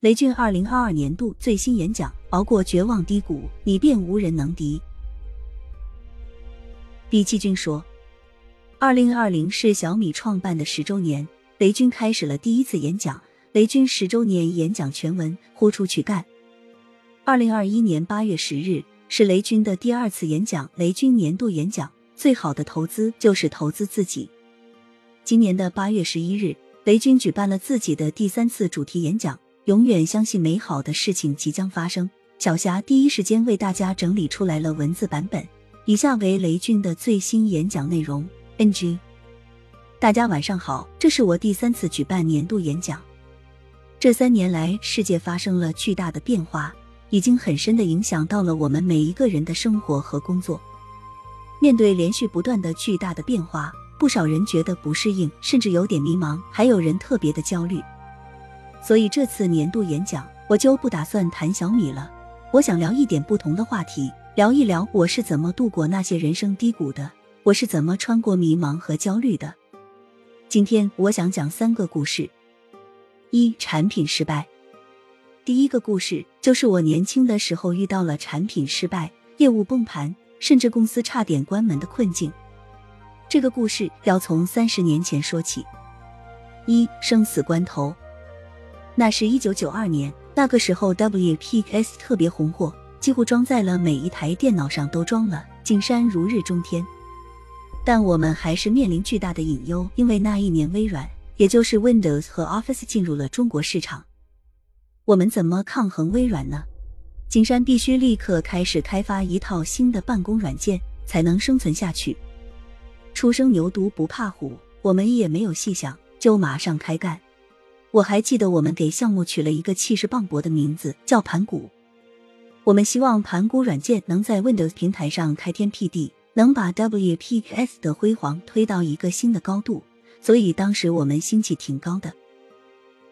雷军二零二二年度最新演讲：熬过绝望低谷，你便无人能敌。毕继军说，二零二零是小米创办的十周年，雷军开始了第一次演讲。雷军十周年演讲全文：呼出去干。二零二一年八月十日是雷军的第二次演讲，雷军年度演讲：最好的投资就是投资自己。今年的八月十一日，雷军举办了自己的第三次主题演讲。永远相信美好的事情即将发生。小霞第一时间为大家整理出来了文字版本，以下为雷军的最新演讲内容。NG，大家晚上好，这是我第三次举办年度演讲。这三年来，世界发生了巨大的变化，已经很深的影响到了我们每一个人的生活和工作。面对连续不断的巨大的变化，不少人觉得不适应，甚至有点迷茫，还有人特别的焦虑。所以这次年度演讲，我就不打算谈小米了。我想聊一点不同的话题，聊一聊我是怎么度过那些人生低谷的，我是怎么穿过迷茫和焦虑的。今天我想讲三个故事。一、产品失败。第一个故事就是我年轻的时候遇到了产品失败、业务崩盘，甚至公司差点关门的困境。这个故事要从三十年前说起。一、生死关头。那是一九九二年，那个时候 WPS 特别红火，几乎装在了每一台电脑上都装了，景山如日中天。但我们还是面临巨大的隐忧，因为那一年微软，也就是 Windows 和 Office 进入了中国市场。我们怎么抗衡微软呢？景山必须立刻开始开发一套新的办公软件，才能生存下去。初生牛犊不怕虎，我们也没有细想，就马上开干。我还记得，我们给项目取了一个气势磅礴的名字，叫盘古。我们希望盘古软件能在 Windows 平台上开天辟地，能把 WPS 的辉煌推到一个新的高度。所以当时我们心气挺高的。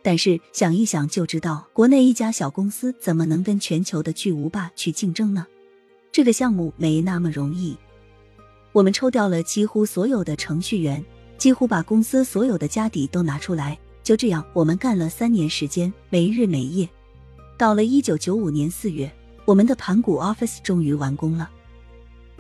但是想一想就知道，国内一家小公司怎么能跟全球的巨无霸去竞争呢？这个项目没那么容易。我们抽调了几乎所有的程序员，几乎把公司所有的家底都拿出来。就这样，我们干了三年时间，没日没夜。到了一九九五年四月，我们的盘古 Office 终于完工了。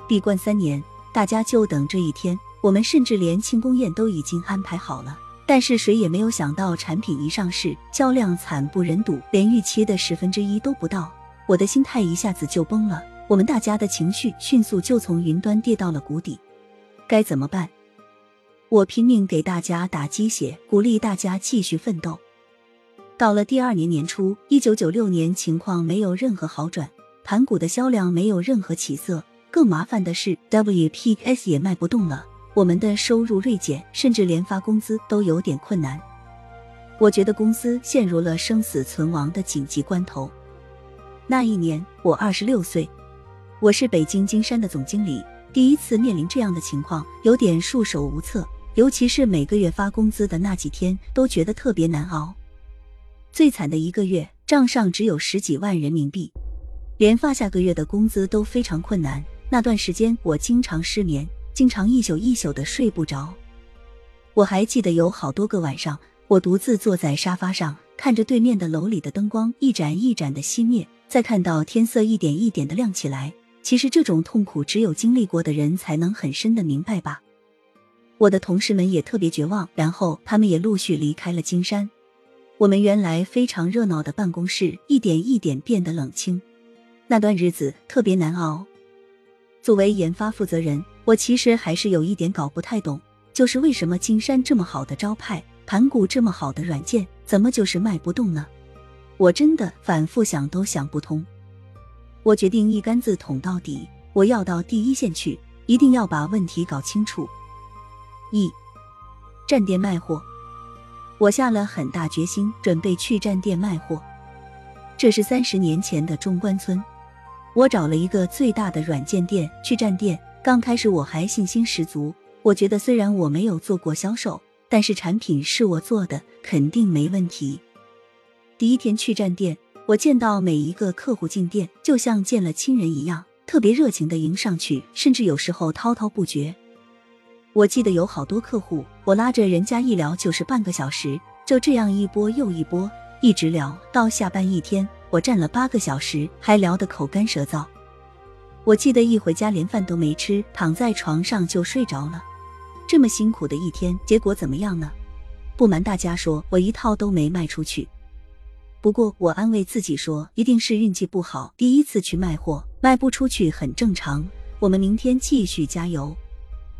闭关三年，大家就等这一天。我们甚至连庆功宴都已经安排好了。但是谁也没有想到，产品一上市，销量惨不忍睹，连预期的十分之一都不到。我的心态一下子就崩了，我们大家的情绪迅速就从云端跌到了谷底。该怎么办？我拼命给大家打鸡血，鼓励大家继续奋斗。到了第二年年初，一九九六年，情况没有任何好转，盘古的销量没有任何起色。更麻烦的是，WPS 也卖不动了，我们的收入锐减，甚至连发工资都有点困难。我觉得公司陷入了生死存亡的紧急关头。那一年我二十六岁，我是北京金山的总经理，第一次面临这样的情况，有点束手无策。尤其是每个月发工资的那几天，都觉得特别难熬。最惨的一个月，账上只有十几万人民币，连发下个月的工资都非常困难。那段时间，我经常失眠，经常一宿一宿的睡不着。我还记得有好多个晚上，我独自坐在沙发上，看着对面的楼里的灯光一盏一盏的熄灭，再看到天色一点一点的亮起来。其实这种痛苦，只有经历过的人才能很深的明白吧。我的同事们也特别绝望，然后他们也陆续离开了金山。我们原来非常热闹的办公室，一点一点变得冷清。那段日子特别难熬。作为研发负责人，我其实还是有一点搞不太懂，就是为什么金山这么好的招牌，盘古这么好的软件，怎么就是卖不动呢？我真的反复想都想不通。我决定一竿子捅到底，我要到第一线去，一定要把问题搞清楚。一站店卖货，我下了很大决心，准备去站店卖货。这是三十年前的中关村，我找了一个最大的软件店去站店。刚开始我还信心十足，我觉得虽然我没有做过销售，但是产品是我做的，肯定没问题。第一天去站店，我见到每一个客户进店，就像见了亲人一样，特别热情的迎上去，甚至有时候滔滔不绝。我记得有好多客户，我拉着人家一聊就是半个小时，就这样一波又一波，一直聊到下班。一天我站了八个小时，还聊得口干舌燥。我记得一回家连饭都没吃，躺在床上就睡着了。这么辛苦的一天，结果怎么样呢？不瞒大家说，我一套都没卖出去。不过我安慰自己说，一定是运气不好，第一次去卖货卖不出去很正常。我们明天继续加油。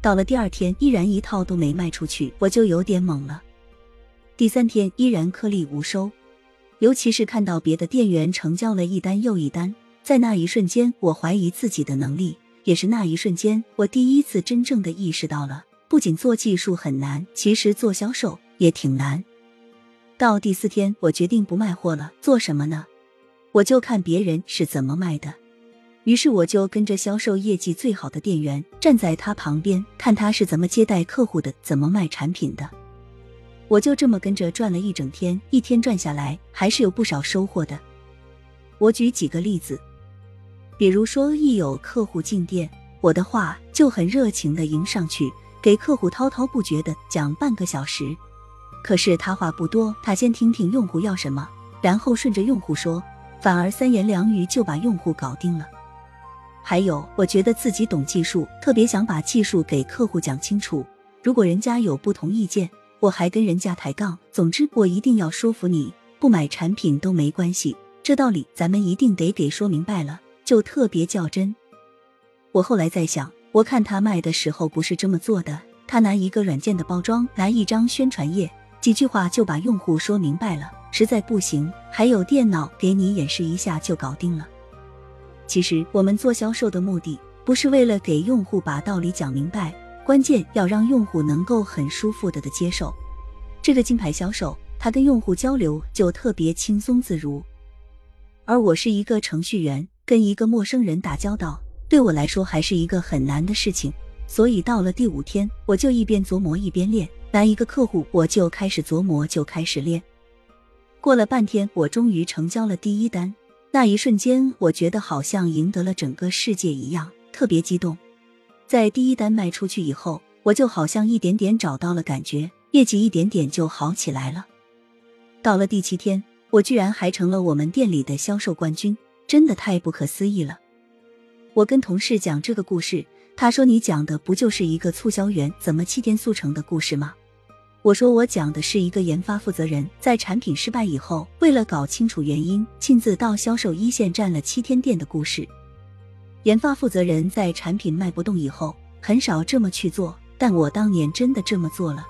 到了第二天，依然一套都没卖出去，我就有点懵了。第三天依然颗粒无收，尤其是看到别的店员成交了一单又一单。在那一瞬间，我怀疑自己的能力，也是那一瞬间，我第一次真正的意识到了，不仅做技术很难，其实做销售也挺难。到第四天，我决定不卖货了，做什么呢？我就看别人是怎么卖的。于是我就跟着销售业绩最好的店员，站在他旁边，看他是怎么接待客户的，怎么卖产品的。我就这么跟着转了一整天，一天转下来，还是有不少收获的。我举几个例子。比如说，一有客户进店，我的话就很热情的迎上去，给客户滔滔不绝的讲半个小时。可是他话不多，他先听听用户要什么，然后顺着用户说，反而三言两语就把用户搞定了。还有，我觉得自己懂技术，特别想把技术给客户讲清楚。如果人家有不同意见，我还跟人家抬杠。总之，我一定要说服你，不买产品都没关系。这道理咱们一定得给说明白了。就特别较真。我后来在想，我看他卖的时候不是这么做的。他拿一个软件的包装，拿一张宣传页，几句话就把用户说明白了。实在不行，还有电脑给你演示一下就搞定了。其实我们做销售的目的，不是为了给用户把道理讲明白，关键要让用户能够很舒服的的接受。这个金牌销售，他跟用户交流就特别轻松自如。而我是一个程序员。跟一个陌生人打交道，对我来说还是一个很难的事情。所以到了第五天，我就一边琢磨一边练。来一个客户，我就开始琢磨，就开始练。过了半天，我终于成交了第一单。那一瞬间，我觉得好像赢得了整个世界一样，特别激动。在第一单卖出去以后，我就好像一点点找到了感觉，业绩一点点就好起来了。到了第七天，我居然还成了我们店里的销售冠军。真的太不可思议了！我跟同事讲这个故事，他说：“你讲的不就是一个促销员怎么七天速成的故事吗？”我说：“我讲的是一个研发负责人在产品失败以后，为了搞清楚原因，亲自到销售一线站了七天店的故事。研发负责人在产品卖不动以后，很少这么去做，但我当年真的这么做了，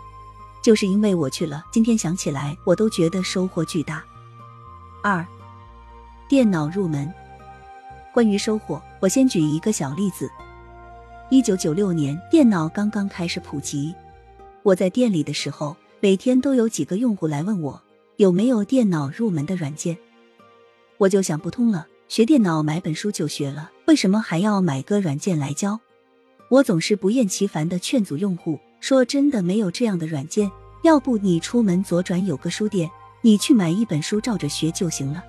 就是因为我去了。今天想起来，我都觉得收获巨大。二。电脑入门，关于收获，我先举一个小例子。一九九六年，电脑刚刚开始普及，我在店里的时候，每天都有几个用户来问我有没有电脑入门的软件，我就想不通了。学电脑买本书就学了，为什么还要买个软件来教？我总是不厌其烦的劝阻用户说：“真的没有这样的软件，要不你出门左转有个书店，你去买一本书照着学就行了。”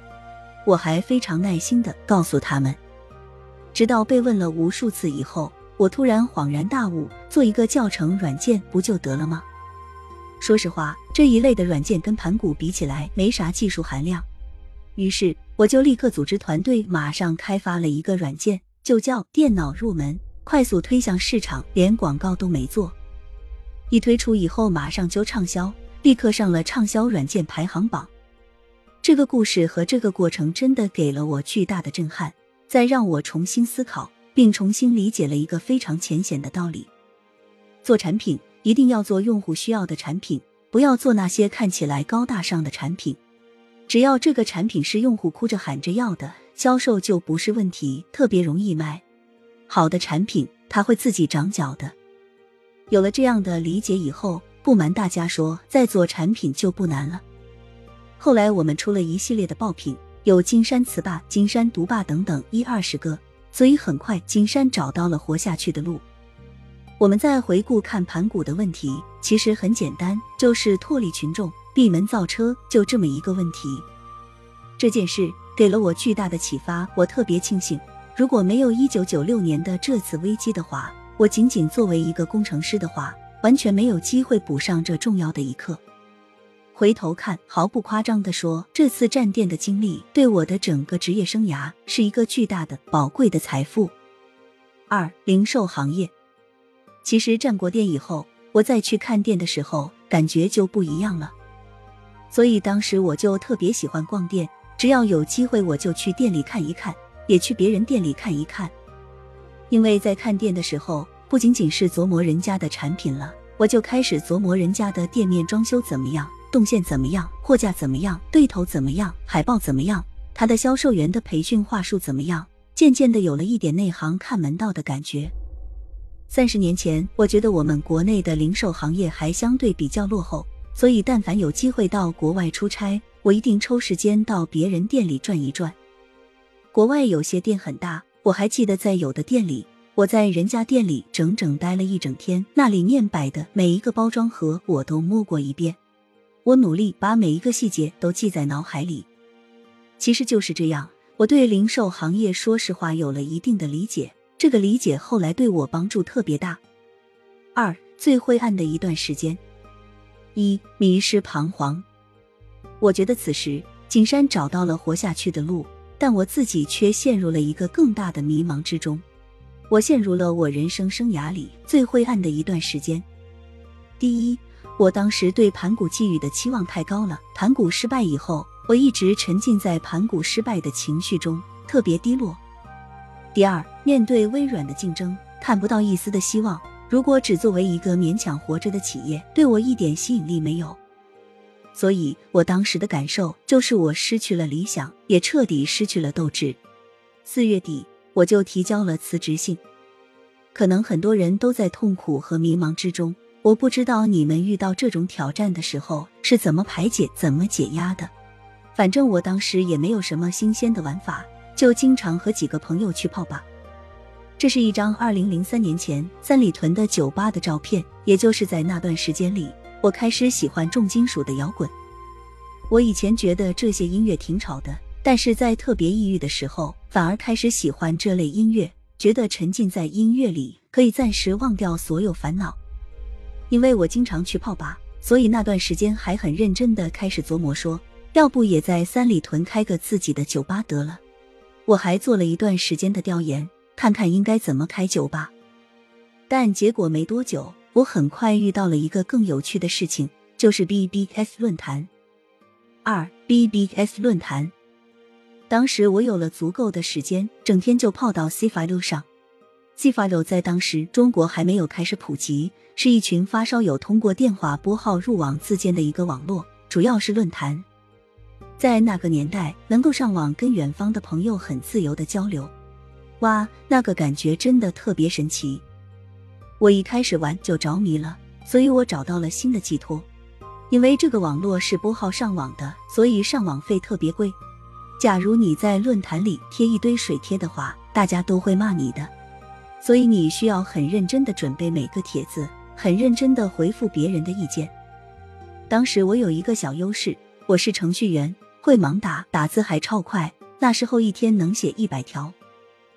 我还非常耐心的告诉他们，直到被问了无数次以后，我突然恍然大悟：做一个教程软件不就得了吗？说实话，这一类的软件跟盘古比起来没啥技术含量。于是我就立刻组织团队，马上开发了一个软件，就叫电脑入门，快速推向市场，连广告都没做。一推出以后，马上就畅销，立刻上了畅销软件排行榜。这个故事和这个过程真的给了我巨大的震撼，再让我重新思考，并重新理解了一个非常浅显的道理：做产品一定要做用户需要的产品，不要做那些看起来高大上的产品。只要这个产品是用户哭着喊着要的，销售就不是问题，特别容易卖。好的产品它会自己长脚的。有了这样的理解以后，不瞒大家说，在做产品就不难了。后来我们出了一系列的爆品，有金山词霸、金山毒霸等等一二十个，所以很快金山找到了活下去的路。我们再回顾看盘古的问题，其实很简单，就是脱离群众、闭门造车，就这么一个问题。这件事给了我巨大的启发，我特别庆幸，如果没有一九九六年的这次危机的话，我仅仅作为一个工程师的话，完全没有机会补上这重要的一课。回头看，毫不夸张地说，这次站店的经历对我的整个职业生涯是一个巨大的、宝贵的财富。二、零售行业，其实站过店以后，我再去看店的时候，感觉就不一样了。所以当时我就特别喜欢逛店，只要有机会我就去店里看一看，也去别人店里看一看。因为在看店的时候，不仅仅是琢磨人家的产品了，我就开始琢磨人家的店面装修怎么样。动线怎么样？货架怎么样？对头怎么样？海报怎么样？他的销售员的培训话术怎么样？渐渐的有了一点内行看门道的感觉。三十年前，我觉得我们国内的零售行业还相对比较落后，所以但凡有机会到国外出差，我一定抽时间到别人店里转一转。国外有些店很大，我还记得在有的店里，我在人家店里整整待了一整天，那里面摆的每一个包装盒我都摸过一遍。我努力把每一个细节都记在脑海里。其实就是这样，我对零售行业说实话有了一定的理解，这个理解后来对我帮助特别大。二最灰暗的一段时间，一迷失彷徨。我觉得此时景山找到了活下去的路，但我自己却陷入了一个更大的迷茫之中。我陷入了我人生生涯里最灰暗的一段时间。第一。我当时对盘古寄予的期望太高了，盘古失败以后，我一直沉浸在盘古失败的情绪中，特别低落。第二，面对微软的竞争，看不到一丝的希望。如果只作为一个勉强活着的企业，对我一点吸引力没有。所以我当时的感受就是，我失去了理想，也彻底失去了斗志。四月底，我就提交了辞职信。可能很多人都在痛苦和迷茫之中。我不知道你们遇到这种挑战的时候是怎么排解、怎么解压的。反正我当时也没有什么新鲜的玩法，就经常和几个朋友去泡吧。这是一张二零零三年前三里屯的酒吧的照片，也就是在那段时间里，我开始喜欢重金属的摇滚。我以前觉得这些音乐挺吵的，但是在特别抑郁的时候，反而开始喜欢这类音乐，觉得沉浸在音乐里可以暂时忘掉所有烦恼。因为我经常去泡吧，所以那段时间还很认真的开始琢磨，说要不也在三里屯开个自己的酒吧得了。我还做了一段时间的调研，看看应该怎么开酒吧。但结果没多久，我很快遇到了一个更有趣的事情，就是 BBS 论坛。二 BBS 论坛，当时我有了足够的时间，整天就泡到 C 发路上。C 发路在当时中国还没有开始普及。是一群发烧友通过电话拨号入网自建的一个网络，主要是论坛。在那个年代，能够上网跟远方的朋友很自由的交流，哇，那个感觉真的特别神奇。我一开始玩就着迷了，所以我找到了新的寄托。因为这个网络是拨号上网的，所以上网费特别贵。假如你在论坛里贴一堆水贴的话，大家都会骂你的，所以你需要很认真的准备每个帖子。很认真的回复别人的意见。当时我有一个小优势，我是程序员，会盲打，打字还超快。那时候一天能写一百条。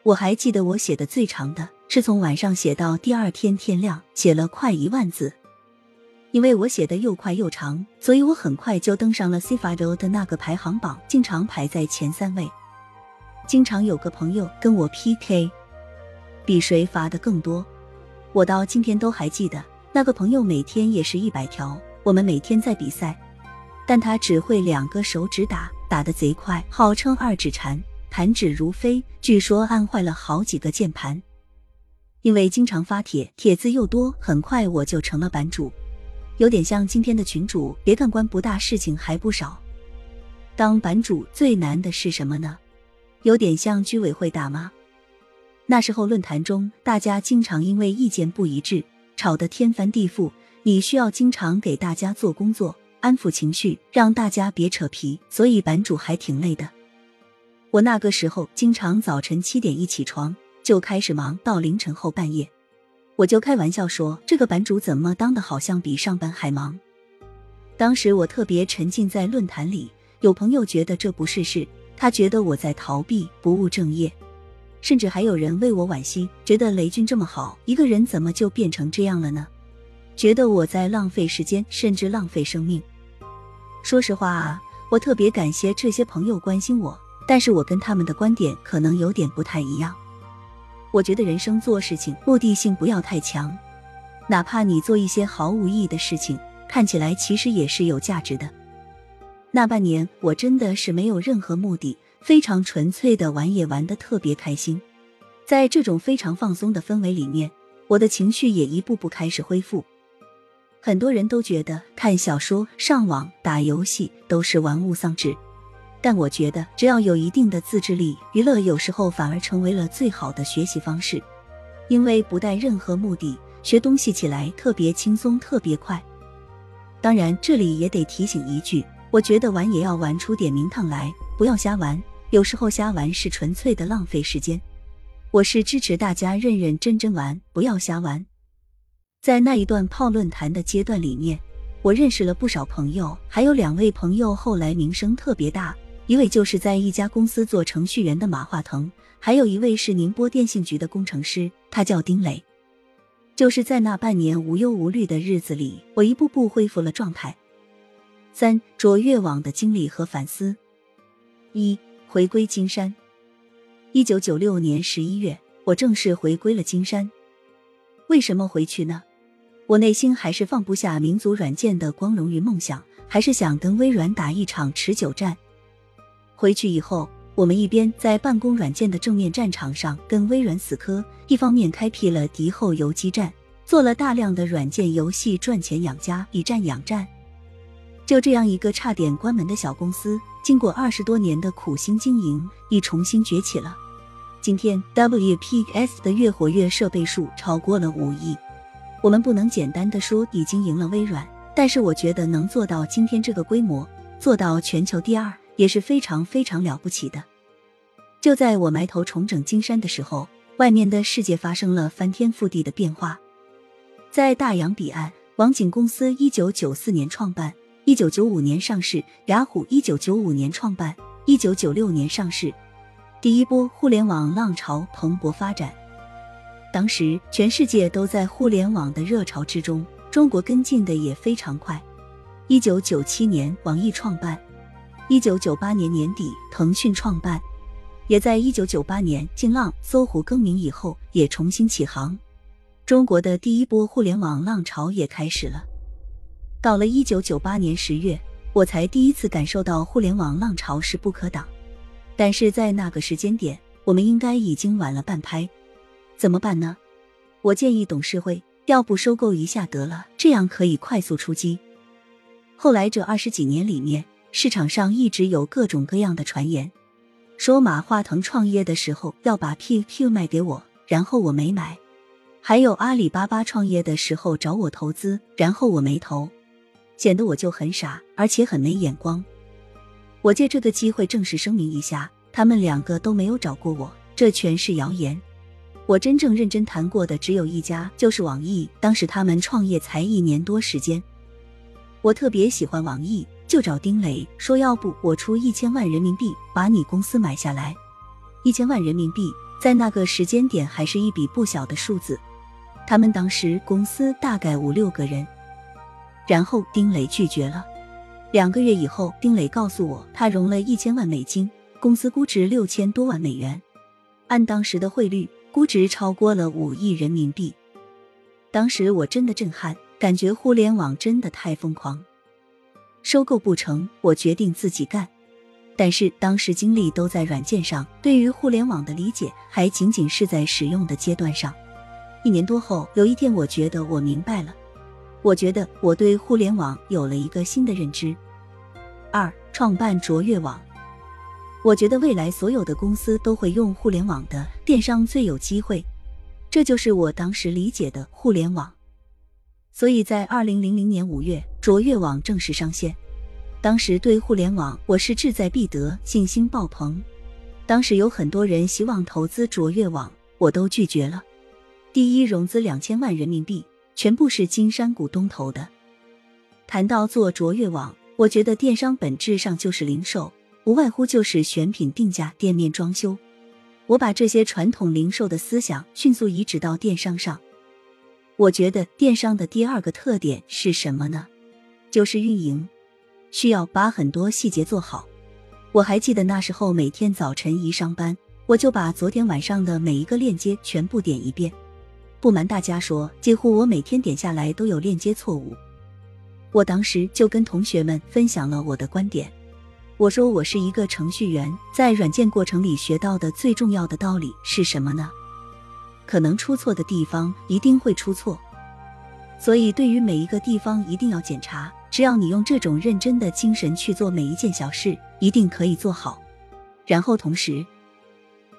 我还记得我写的最长的是从晚上写到第二天天亮，写了快一万字。因为我写的又快又长，所以我很快就登上了 C 发流的那个排行榜，经常排在前三位。经常有个朋友跟我 PK，比谁发的更多。我到今天都还记得，那个朋友每天也是一百条，我们每天在比赛，但他只会两个手指打，打得贼快，号称二指禅，弹指如飞，据说按坏了好几个键盘。因为经常发帖，帖子又多，很快我就成了版主，有点像今天的群主。别看官不大，事情还不少。当版主最难的是什么呢？有点像居委会大妈。那时候论坛中，大家经常因为意见不一致吵得天翻地覆，你需要经常给大家做工作，安抚情绪，让大家别扯皮，所以版主还挺累的。我那个时候经常早晨七点一起床就开始忙到凌晨后半夜，我就开玩笑说，这个版主怎么当的好像比上班还忙。当时我特别沉浸在论坛里，有朋友觉得这不是事，他觉得我在逃避，不务正业。甚至还有人为我惋惜，觉得雷军这么好，一个人怎么就变成这样了呢？觉得我在浪费时间，甚至浪费生命。说实话啊，我特别感谢这些朋友关心我，但是我跟他们的观点可能有点不太一样。我觉得人生做事情目的性不要太强，哪怕你做一些毫无意义的事情，看起来其实也是有价值的。那半年我真的是没有任何目的，非常纯粹的玩，也玩得特别开心。在这种非常放松的氛围里面，我的情绪也一步步开始恢复。很多人都觉得看小说、上网、打游戏都是玩物丧志，但我觉得只要有一定的自制力，娱乐有时候反而成为了最好的学习方式，因为不带任何目的，学东西起来特别轻松、特别快。当然，这里也得提醒一句。我觉得玩也要玩出点名堂来，不要瞎玩。有时候瞎玩是纯粹的浪费时间。我是支持大家认认真真玩，不要瞎玩。在那一段泡论坛的阶段里面，我认识了不少朋友，还有两位朋友后来名声特别大。一位就是在一家公司做程序员的马化腾，还有一位是宁波电信局的工程师，他叫丁磊。就是在那半年无忧无虑的日子里，我一步步恢复了状态。三卓越网的经历和反思。一回归金山。一九九六年十一月，我正式回归了金山。为什么回去呢？我内心还是放不下民族软件的光荣与梦想，还是想跟微软打一场持久战。回去以后，我们一边在办公软件的正面战场上跟微软死磕，一方面开辟了敌后游击战，做了大量的软件游戏赚钱养家，以战养战。就这样一个差点关门的小公司，经过二十多年的苦心经营，已重新崛起了。今天，WPS 的月活跃设备数超过了五亿。我们不能简单的说已经赢了微软，但是我觉得能做到今天这个规模，做到全球第二，也是非常非常了不起的。就在我埋头重整金山的时候，外面的世界发生了翻天覆地的变化。在大洋彼岸，网景公司一九九四年创办。一九九五年上市，雅虎一九九五年创办，一九九六年上市。第一波互联网浪潮蓬勃发展，当时全世界都在互联网的热潮之中，中国跟进的也非常快。一九九七年网易创办，一九九八年年底腾讯创办，也在一九九八年劲浪、搜狐更名以后也重新起航，中国的第一波互联网浪潮也开始了。到了一九九八年十月，我才第一次感受到互联网浪潮势不可挡。但是在那个时间点，我们应该已经晚了半拍。怎么办呢？我建议董事会要不收购一下得了，这样可以快速出击。后来这二十几年里面，市场上一直有各种各样的传言，说马化腾创业的时候要把 QQ 卖给我，然后我没买；还有阿里巴巴创业的时候找我投资，然后我没投。显得我就很傻，而且很没眼光。我借这个机会正式声明一下，他们两个都没有找过我，这全是谣言。我真正认真谈过的只有一家，就是网易。当时他们创业才一年多时间，我特别喜欢网易，就找丁磊说，要不我出一千万人民币把你公司买下来。一千万人民币在那个时间点还是一笔不小的数字。他们当时公司大概五六个人。然后丁磊拒绝了。两个月以后，丁磊告诉我，他融了一千万美金，公司估值六千多万美元，按当时的汇率，估值超过了五亿人民币。当时我真的震撼，感觉互联网真的太疯狂。收购不成，我决定自己干。但是当时精力都在软件上，对于互联网的理解还仅仅是在使用的阶段上。一年多后，有一天，我觉得我明白了。我觉得我对互联网有了一个新的认知。二，创办卓越网。我觉得未来所有的公司都会用互联网的，电商最有机会。这就是我当时理解的互联网。所以在二零零零年五月，卓越网正式上线。当时对互联网我是志在必得，信心爆棚。当时有很多人希望投资卓越网，我都拒绝了。第一融资两千万人民币。全部是金山股东投的。谈到做卓越网，我觉得电商本质上就是零售，无外乎就是选品、定价、店面装修。我把这些传统零售的思想迅速移植到电商上。我觉得电商的第二个特点是什么呢？就是运营。需要把很多细节做好。我还记得那时候每天早晨一上班，我就把昨天晚上的每一个链接全部点一遍。不瞒大家说，几乎我每天点下来都有链接错误。我当时就跟同学们分享了我的观点，我说我是一个程序员，在软件过程里学到的最重要的道理是什么呢？可能出错的地方一定会出错，所以对于每一个地方一定要检查。只要你用这种认真的精神去做每一件小事，一定可以做好。然后同时，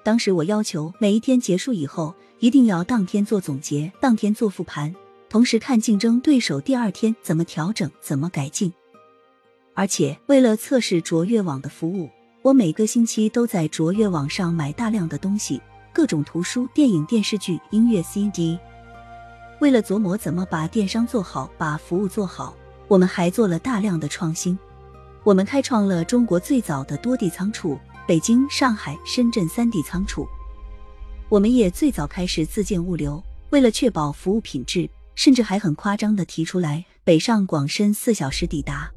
当时我要求每一天结束以后，一定要当天做总结，当天做复盘，同时看竞争对手第二天怎么调整、怎么改进。而且为了测试卓越网的服务，我每个星期都在卓越网上买大量的东西，各种图书、电影、电视剧、音乐 CD。为了琢磨怎么把电商做好，把服务做好。我们还做了大量的创新，我们开创了中国最早的多地仓储，北京、上海、深圳三地仓储。我们也最早开始自建物流，为了确保服务品质，甚至还很夸张的提出来北上广深四小时抵达，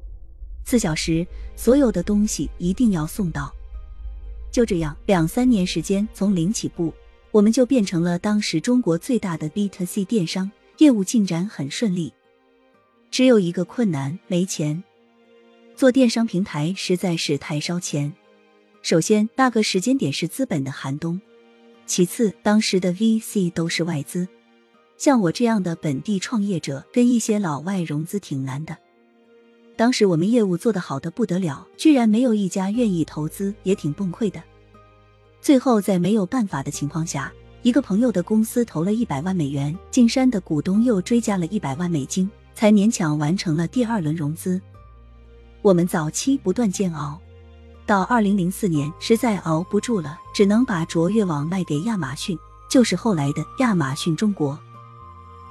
四小时所有的东西一定要送到。就这样，两三年时间从零起步，我们就变成了当时中国最大的 B to C 电商，业务进展很顺利。只有一个困难，没钱。做电商平台实在是太烧钱。首先，那个时间点是资本的寒冬；其次，当时的 VC 都是外资，像我这样的本地创业者跟一些老外融资挺难的。当时我们业务做得好的不得了，居然没有一家愿意投资，也挺崩溃的。最后，在没有办法的情况下，一个朋友的公司投了一百万美元，进山的股东又追加了一百万美金。才勉强完成了第二轮融资。我们早期不断煎熬，到二零零四年实在熬不住了，只能把卓越网卖给亚马逊，就是后来的亚马逊中国。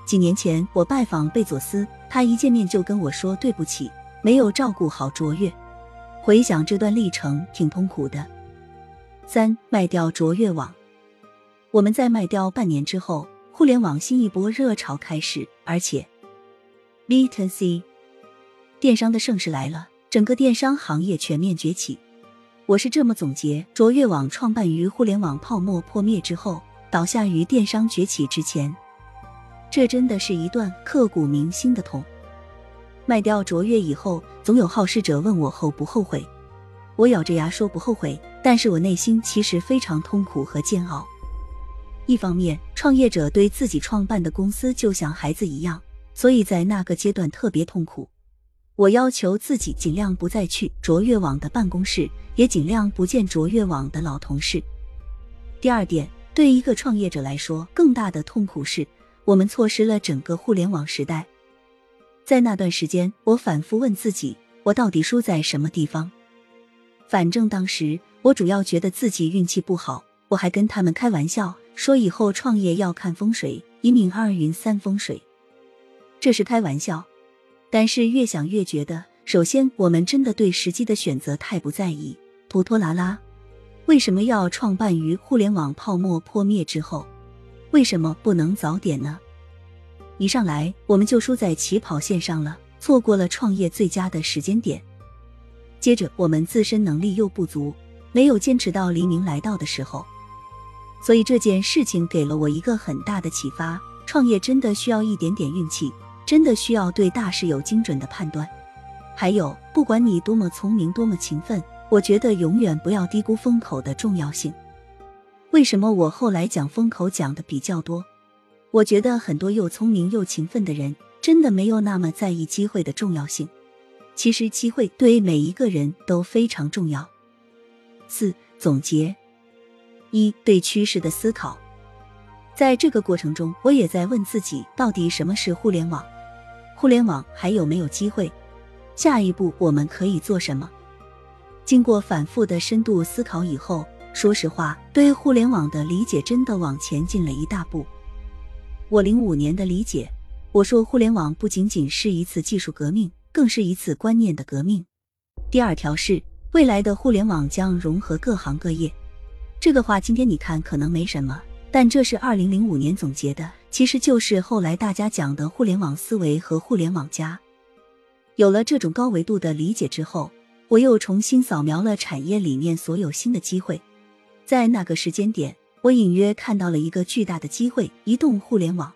几年前我拜访贝佐斯，他一见面就跟我说对不起，没有照顾好卓越。回想这段历程，挺痛苦的。三卖掉卓越网，我们在卖掉半年之后，互联网新一波热潮开始，而且。B to C，电商的盛世来了，整个电商行业全面崛起。我是这么总结：卓越网创办于互联网泡沫破灭之后，倒下于电商崛起之前。这真的是一段刻骨铭心的痛。卖掉卓越以后，总有好事者问我后不后悔。我咬着牙说不后悔，但是我内心其实非常痛苦和煎熬。一方面，创业者对自己创办的公司就像孩子一样。所以在那个阶段特别痛苦，我要求自己尽量不再去卓越网的办公室，也尽量不见卓越网的老同事。第二点，对一个创业者来说，更大的痛苦是我们错失了整个互联网时代。在那段时间，我反复问自己，我到底输在什么地方？反正当时我主要觉得自己运气不好，我还跟他们开玩笑说，以后创业要看风水，一命二运三风水。这是开玩笑，但是越想越觉得，首先我们真的对时机的选择太不在意，拖拖拉拉。为什么要创办于互联网泡沫破灭之后？为什么不能早点呢？一上来我们就输在起跑线上了，错过了创业最佳的时间点。接着我们自身能力又不足，没有坚持到黎明来到的时候。所以这件事情给了我一个很大的启发：创业真的需要一点点运气。真的需要对大事有精准的判断，还有，不管你多么聪明、多么勤奋，我觉得永远不要低估风口的重要性。为什么我后来讲风口讲的比较多？我觉得很多又聪明又勤奋的人，真的没有那么在意机会的重要性。其实机会对每一个人都非常重要。四总结：一对趋势的思考，在这个过程中，我也在问自己，到底什么是互联网？互联网还有没有机会？下一步我们可以做什么？经过反复的深度思考以后，说实话，对互联网的理解真的往前进了一大步。我零五年的理解，我说互联网不仅仅是一次技术革命，更是一次观念的革命。第二条是未来的互联网将融合各行各业。这个话今天你看可能没什么。但这是二零零五年总结的，其实就是后来大家讲的互联网思维和互联网加。有了这种高维度的理解之后，我又重新扫描了产业里面所有新的机会。在那个时间点，我隐约看到了一个巨大的机会——移动互联网。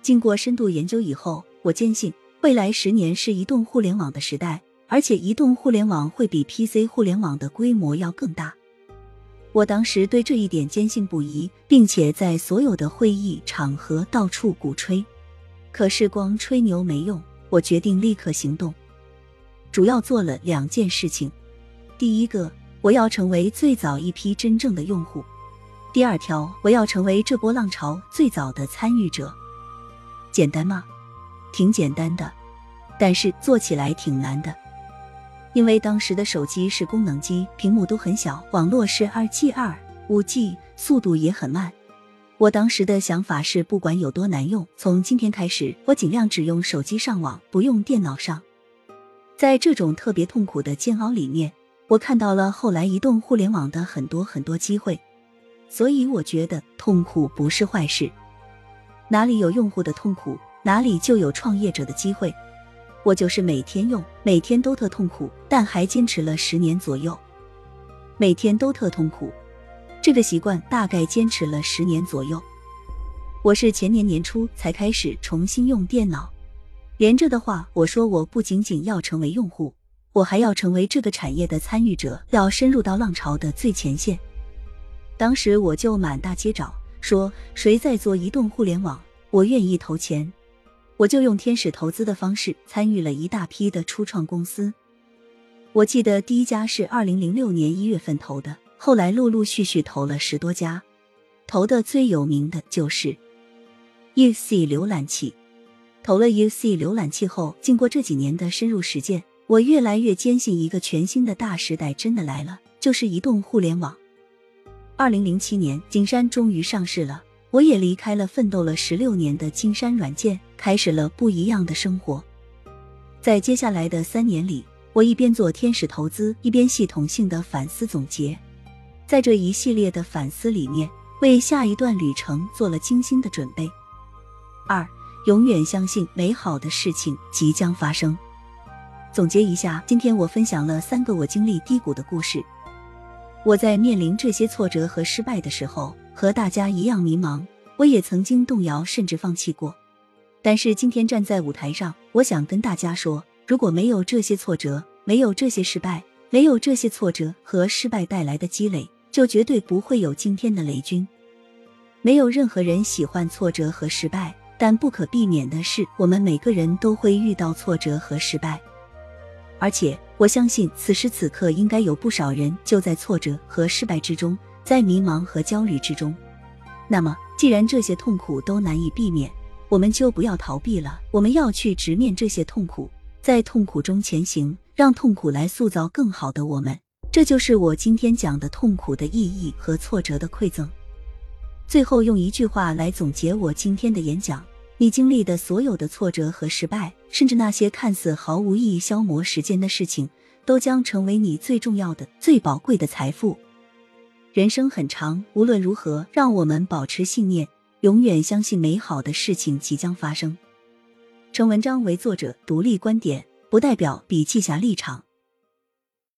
经过深度研究以后，我坚信未来十年是移动互联网的时代，而且移动互联网会比 PC 互联网的规模要更大。我当时对这一点坚信不疑，并且在所有的会议场合到处鼓吹。可是光吹牛没用，我决定立刻行动。主要做了两件事情：第一个，我要成为最早一批真正的用户；第二条，我要成为这波浪潮最早的参与者。简单吗？挺简单的，但是做起来挺难的。因为当时的手机是功能机，屏幕都很小，网络是二 G 二、五 G，速度也很慢。我当时的想法是，不管有多难用，从今天开始，我尽量只用手机上网，不用电脑上。在这种特别痛苦的煎熬里面，我看到了后来移动互联网的很多很多机会，所以我觉得痛苦不是坏事。哪里有用户的痛苦，哪里就有创业者的机会。我就是每天用，每天都特痛苦，但还坚持了十年左右。每天都特痛苦，这个习惯大概坚持了十年左右。我是前年年初才开始重新用电脑。连着的话，我说我不仅仅要成为用户，我还要成为这个产业的参与者，要深入到浪潮的最前线。当时我就满大街找，说谁在做移动互联网，我愿意投钱。我就用天使投资的方式参与了一大批的初创公司。我记得第一家是二零零六年一月份投的，后来陆陆续续投了十多家，投的最有名的就是 UC 浏览器。投了 UC 浏览器后，经过这几年的深入实践，我越来越坚信一个全新的大时代真的来了，就是移动互联网。二零零七年，景山终于上市了。我也离开了奋斗了十六年的金山软件，开始了不一样的生活。在接下来的三年里，我一边做天使投资，一边系统性的反思总结。在这一系列的反思里面，为下一段旅程做了精心的准备。二，永远相信美好的事情即将发生。总结一下，今天我分享了三个我经历低谷的故事。我在面临这些挫折和失败的时候。和大家一样迷茫，我也曾经动摇，甚至放弃过。但是今天站在舞台上，我想跟大家说，如果没有这些挫折，没有这些失败，没有这些挫折和失败带来的积累，就绝对不会有今天的雷军。没有任何人喜欢挫折和失败，但不可避免的是，我们每个人都会遇到挫折和失败。而且我相信，此时此刻应该有不少人就在挫折和失败之中。在迷茫和焦虑之中，那么既然这些痛苦都难以避免，我们就不要逃避了。我们要去直面这些痛苦，在痛苦中前行，让痛苦来塑造更好的我们。这就是我今天讲的痛苦的意义和挫折的馈赠。最后用一句话来总结我今天的演讲：你经历的所有的挫折和失败，甚至那些看似毫无意义、消磨时间的事情，都将成为你最重要的、最宝贵的财富。人生很长，无论如何，让我们保持信念，永远相信美好的事情即将发生。成文章为作者独立观点，不代表笔记侠立场。